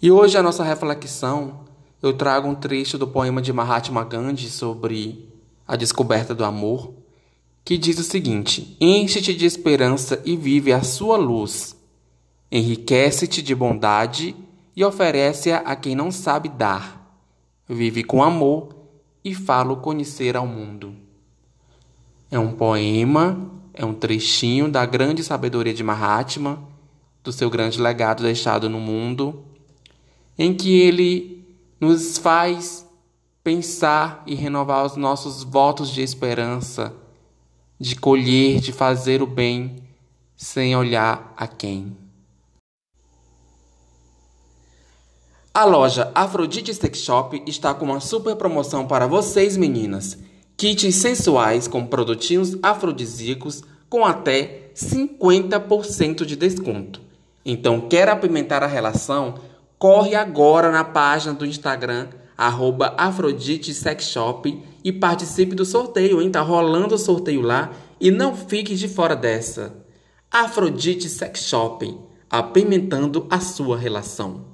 E hoje a nossa reflexão, eu trago um trecho do poema de Mahatma Gandhi sobre a descoberta do amor, que diz o seguinte: Enche-te de esperança e vive a sua luz. Enriquece-te de bondade e oferece-a a quem não sabe dar. Vive com amor e falo conhecer ao mundo. É um poema, é um trechinho da grande sabedoria de Mahatma, do seu grande legado deixado no mundo, em que ele nos faz pensar e renovar os nossos votos de esperança, de colher, de fazer o bem sem olhar a quem. A loja Afrodite Sex Shop está com uma super promoção para vocês, meninas. Kits sensuais com produtinhos afrodisíacos com até 50% de desconto. Então, quer apimentar a relação? Corre agora na página do Instagram arroba Afrodite Sex Shop e participe do sorteio, hein? Tá rolando o sorteio lá e não fique de fora dessa. Afrodite Sex Shop, apimentando a sua relação.